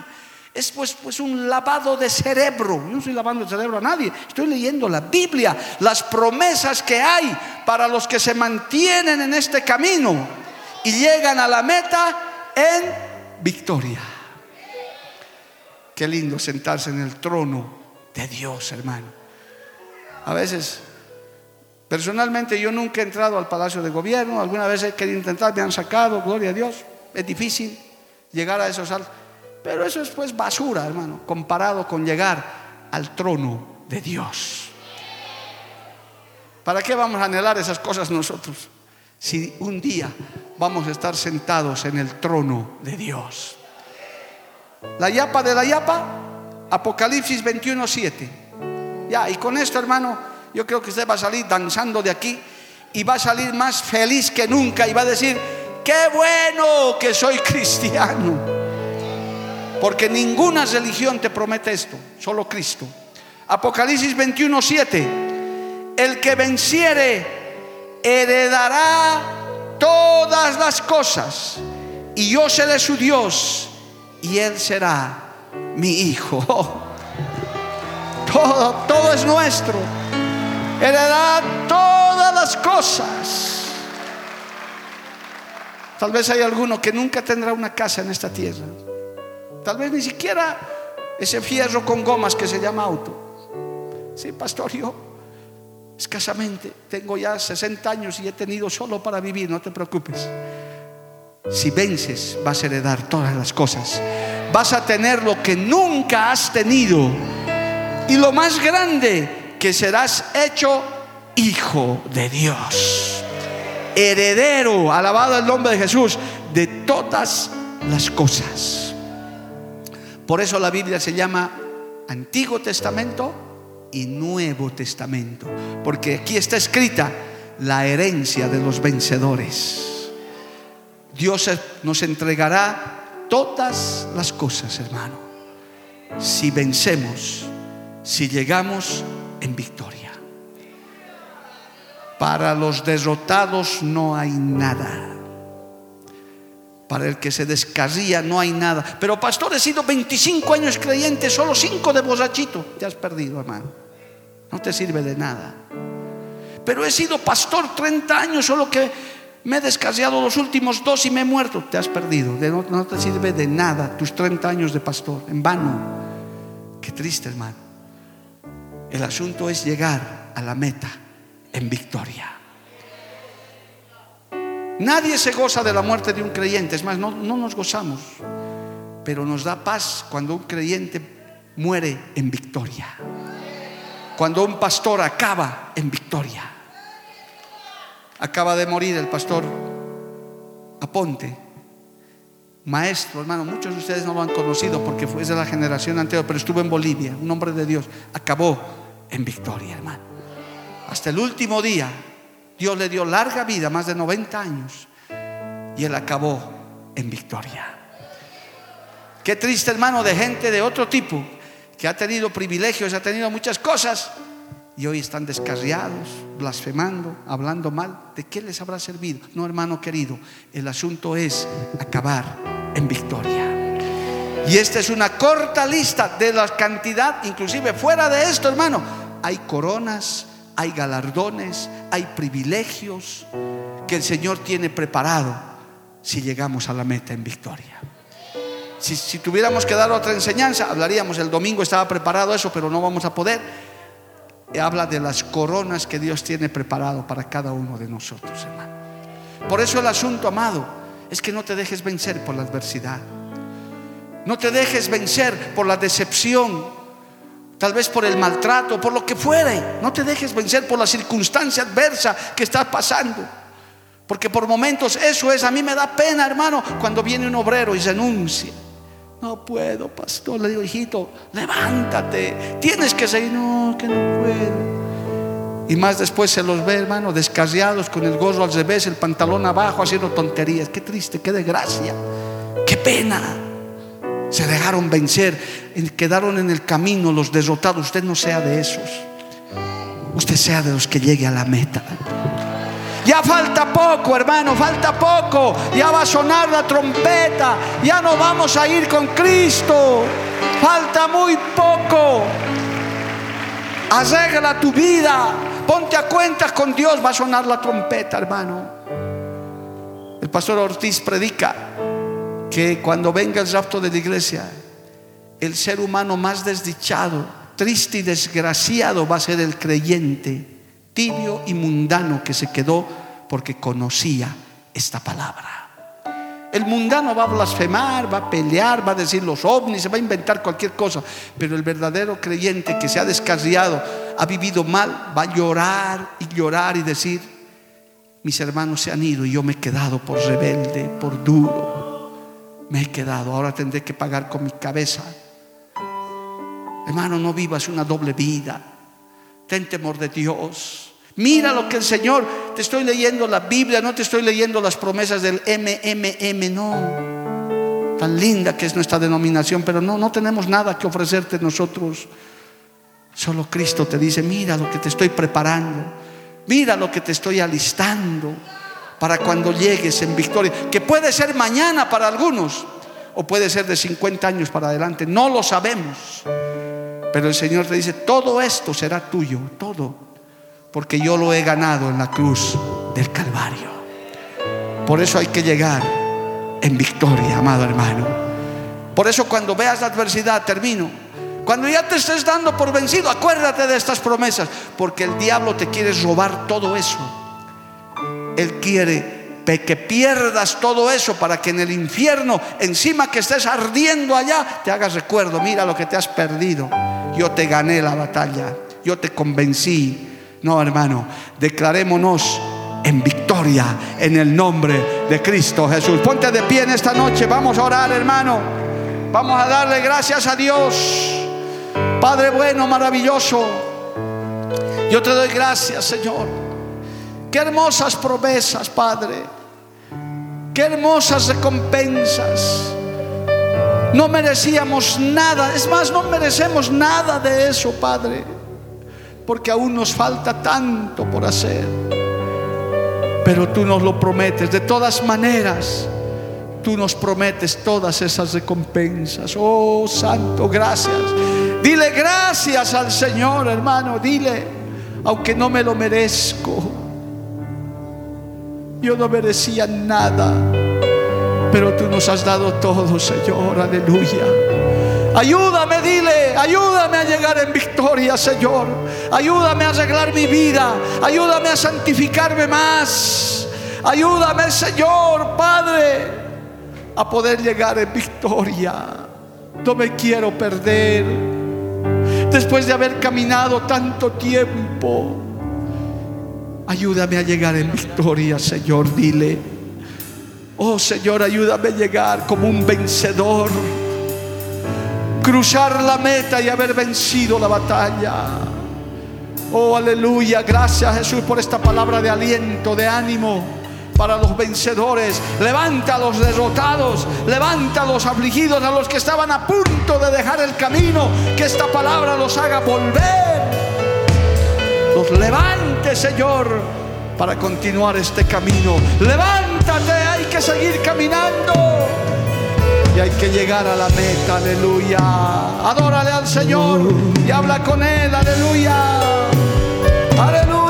Es pues, pues un lavado de cerebro. Yo no estoy lavando el cerebro a nadie. Estoy leyendo la Biblia, las promesas que hay para los que se mantienen en este camino y llegan a la meta en victoria. Qué lindo sentarse en el trono de Dios, hermano. A veces Personalmente yo nunca he entrado al Palacio de Gobierno, alguna vez he querido intentar, me han sacado, gloria a Dios. Es difícil llegar a esos altos. Pero eso es pues basura, hermano, comparado con llegar al trono de Dios. ¿Para qué vamos a anhelar esas cosas nosotros? Si un día vamos a estar sentados en el trono de Dios. La yapa de la yapa, Apocalipsis 21, 7. Ya, y con esto, hermano, yo creo que usted va a salir danzando de aquí y va a salir más feliz que nunca y va a decir, qué bueno que soy cristiano. Porque ninguna religión te promete esto, solo Cristo. Apocalipsis 21, 7. El que venciere heredará todas las cosas y yo seré su Dios y él será mi hijo. [LAUGHS] Todo, todo es nuestro heredará todas las cosas. Tal vez hay alguno que nunca tendrá una casa en esta tierra. Tal vez ni siquiera ese fierro con gomas que se llama auto. Sí, pastor, yo escasamente tengo ya 60 años y he tenido solo para vivir, no te preocupes. Si vences, vas a heredar todas las cosas. Vas a tener lo que nunca has tenido. Y lo más grande, que serás hecho hijo de Dios, heredero, alabado el nombre de Jesús, de todas las cosas. Por eso la Biblia se llama Antiguo Testamento y Nuevo Testamento, porque aquí está escrita la herencia de los vencedores. Dios nos entregará todas las cosas, hermano, si vencemos, si llegamos en victoria. Para los derrotados no hay nada. Para el que se descarría no hay nada. Pero pastor, he sido 25 años creyente, solo 5 de borrachito. Te has perdido, hermano. No te sirve de nada. Pero he sido pastor 30 años, solo que me he descarriado los últimos dos y me he muerto. Te has perdido. No, no te sirve de nada tus 30 años de pastor. En vano. Qué triste, hermano. El asunto es llegar a la meta en victoria. Nadie se goza de la muerte de un creyente, es más, no, nos gozamos, pero nos da paz cuando un creyente muere en victoria, cuando un pastor acaba en victoria. Acaba de morir el pastor Aponte, maestro, hermano, muchos de ustedes no lo han conocido porque fue de la generación anterior, pero estuvo en Bolivia, un hombre de Dios, acabó en victoria, hermano. Hasta el último día Dios le dio larga vida, más de 90 años, y él acabó en victoria. Qué triste hermano de gente de otro tipo, que ha tenido privilegios, ha tenido muchas cosas, y hoy están descarriados, blasfemando, hablando mal. ¿De qué les habrá servido? No, hermano querido, el asunto es acabar en victoria. Y esta es una corta lista de la cantidad, inclusive fuera de esto, hermano, hay coronas, hay galardones, hay privilegios que el Señor tiene preparado si llegamos a la meta en victoria. Si, tuviéramos que dar otra enseñanza, hablaríamos, el domingo estaba preparado eso, pero no vamos a poder. Habla de las coronas que Dios tiene preparado para cada uno de nosotros, hermano. Por eso el asunto, amado, es que no te dejes vencer por la adversidad. No te dejes vencer por la decepción, tal vez por el maltrato, por lo que fuere. No te dejes vencer por la circunstancia adversa que estás pasando. Porque por momentos eso es, a mí me da pena, hermano, cuando viene un obrero y renuncia. No puedo, pastor. Le digo, hijito, levántate. Tienes que seguir. No, que no puedo. Y más después se los ve, hermano, descarriados con el gorro al revés, el pantalón abajo, haciendo tonterías. Qué triste, qué desgracia. Qué pena se dejaron vencer, quedaron en el camino los derrotados. Usted no sea de esos. Usted sea de los que llegue a la meta. Ya falta poco, hermano, falta poco. Ya va a sonar la trompeta. Ya no vamos a ir con Cristo. Falta muy poco. Arregla tu vida. Ponte a cuentas con Dios. Va a sonar la trompeta, hermano. El pastor Ortiz predica que cuando venga el rapto de la iglesia, el ser humano más desdichado, triste y desgraciado va a ser el creyente, tibio y mundano que se quedó porque conocía esta palabra. El mundano va a blasfemar, va a pelear, va a decir los ovnis, se va a inventar cualquier cosa. Pero el verdadero creyente que se ha descarriado, ha vivido mal, va a llorar y llorar y decir, mis hermanos se han ido y yo me he quedado por rebelde, por duro me he quedado, ahora tendré que pagar con mi cabeza. Hermano, no vivas una doble vida. Ten temor de Dios. Mira lo que el Señor, te estoy leyendo la Biblia, no te estoy leyendo las promesas del MMM, no. Tan linda que es nuestra denominación, pero no, no tenemos nada que ofrecerte nosotros. Solo Cristo te dice, mira lo que te estoy preparando, mira lo que te estoy alistando para cuando llegues en victoria, que puede ser mañana para algunos o puede ser de 50 años para adelante, no lo sabemos. Pero el Señor te dice, todo esto será tuyo, todo, porque yo lo he ganado en la cruz del Calvario. Por eso hay que llegar en victoria, amado hermano. Por eso cuando veas la adversidad, termino. Cuando ya te estés dando por vencido, acuérdate de estas promesas, porque el diablo te quiere robar todo eso él quiere que pierdas todo eso para que en el infierno, encima que estés ardiendo allá, te hagas recuerdo, mira lo que te has perdido. Yo te gané la batalla, yo te convencí. No, hermano, declarémonos en victoria en el nombre de Cristo Jesús. Ponte de pie en esta noche, vamos a orar, hermano. Vamos a darle gracias a Dios. Padre bueno, maravilloso. Yo te doy gracias, Señor Qué hermosas promesas, Padre. Qué hermosas recompensas. No merecíamos nada. Es más, no merecemos nada de eso, Padre. Porque aún nos falta tanto por hacer. Pero tú nos lo prometes. De todas maneras, tú nos prometes todas esas recompensas. Oh, Santo, gracias. Dile gracias al Señor, hermano. Dile, aunque no me lo merezco. Yo no merecía nada, pero tú nos has dado todo, Señor. Aleluya. Ayúdame, dile, ayúdame a llegar en victoria, Señor. Ayúdame a arreglar mi vida. Ayúdame a santificarme más. Ayúdame, Señor, Padre a poder llegar en victoria. No me quiero perder. Después de haber caminado tanto tiempo, ayúdame a llegar en victoria, Señor. Dile, oh Señor, ayúdame a llegar como un vencedor. Cruzar la meta y haber vencido la batalla. Oh, aleluya. Gracias Jesús por esta palabra de aliento, de ánimo para los vencedores. Levanta a los derrotados, levanta a los afligidos, a los que estaban a punto de dejar el camino. Que esta palabra los haga volver. Los levante, Señor, para continuar este camino. Levántate, hay que seguir caminando. Y hay que llegar a la meta, aleluya. Adórale al Señor y habla con Él, aleluya. Aleluya.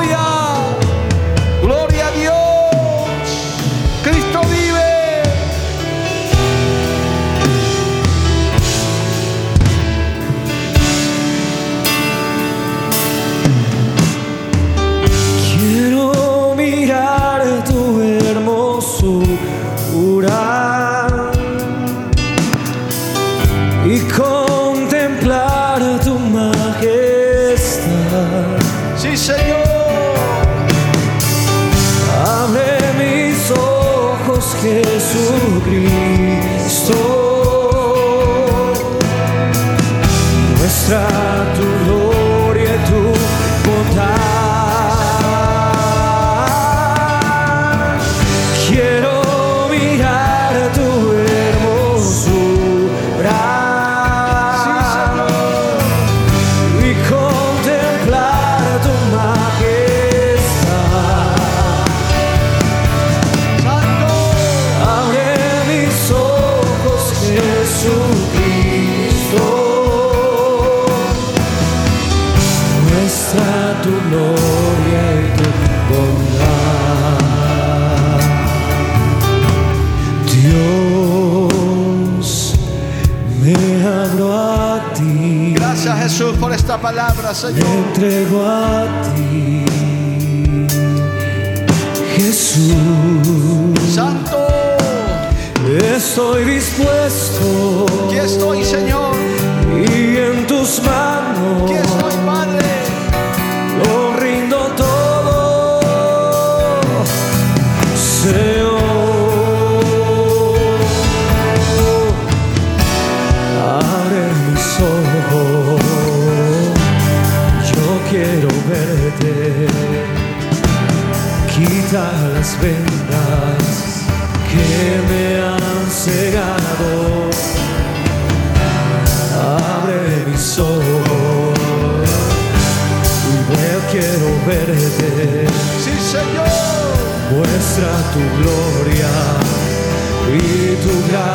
Palabra, Me entrego a ti. Muestra tu gloria y tu gran